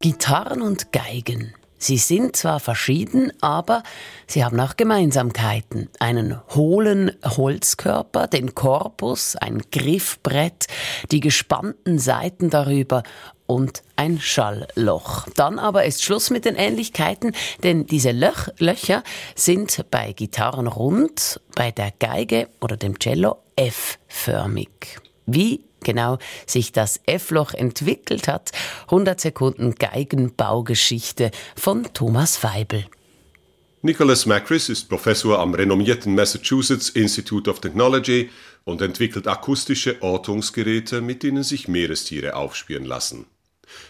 Gitarren und Geigen. Sie sind zwar verschieden, aber sie haben auch Gemeinsamkeiten. Einen hohlen Holzkörper, den Korpus, ein Griffbrett, die gespannten Seiten darüber und ein Schallloch. Dann aber ist Schluss mit den Ähnlichkeiten, denn diese Löch Löcher sind bei Gitarren rund, bei der Geige oder dem Cello F-förmig. Wie genau sich das F-Loch entwickelt hat. 100 Sekunden Geigenbaugeschichte von Thomas Weibel. Nicholas Macris ist Professor am renommierten Massachusetts Institute of Technology und entwickelt akustische Ortungsgeräte, mit denen sich Meerestiere aufspüren lassen.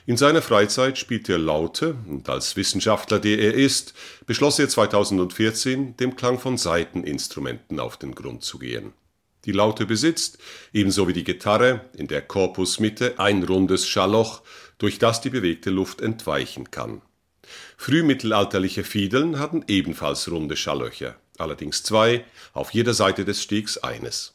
In seiner Freizeit spielt er Laute und als Wissenschaftler, der er ist, beschloss er 2014, dem Klang von Saiteninstrumenten auf den Grund zu gehen die Laute besitzt, ebenso wie die Gitarre in der Korpusmitte ein rundes Schallloch, durch das die bewegte Luft entweichen kann. Frühmittelalterliche Fiedeln hatten ebenfalls runde Schalllöcher, allerdings zwei, auf jeder Seite des Stegs eines.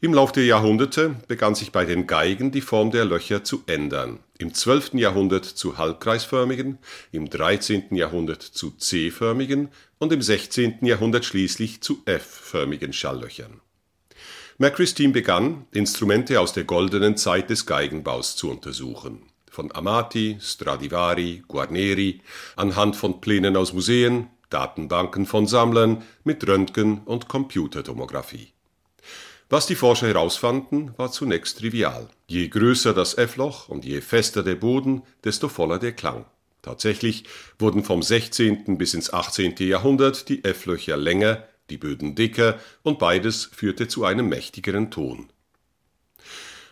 Im Lauf der Jahrhunderte begann sich bei den Geigen die Form der Löcher zu ändern. Im 12. Jahrhundert zu halbkreisförmigen, im 13. Jahrhundert zu C-förmigen und im 16. Jahrhundert schließlich zu F-förmigen Schalllöchern. Macris Team begann, Instrumente aus der goldenen Zeit des Geigenbaus zu untersuchen. Von Amati, Stradivari, Guarneri, anhand von Plänen aus Museen, Datenbanken von Sammlern mit Röntgen- und Computertomographie. Was die Forscher herausfanden, war zunächst trivial. Je größer das F-Loch und je fester der Boden, desto voller der Klang. Tatsächlich wurden vom 16. bis ins 18. Jahrhundert die F-Löcher länger, die Böden dicker und beides führte zu einem mächtigeren Ton.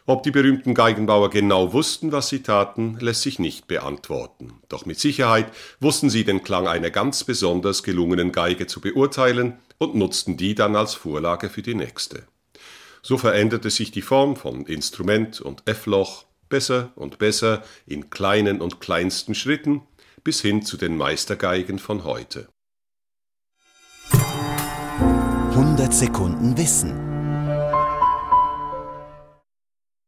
Ob die berühmten Geigenbauer genau wussten, was sie taten, lässt sich nicht beantworten. Doch mit Sicherheit wussten sie den Klang einer ganz besonders gelungenen Geige zu beurteilen und nutzten die dann als Vorlage für die nächste. So veränderte sich die Form von Instrument und F-Loch besser und besser in kleinen und kleinsten Schritten bis hin zu den Meistergeigen von heute. 100 Sekunden Wissen.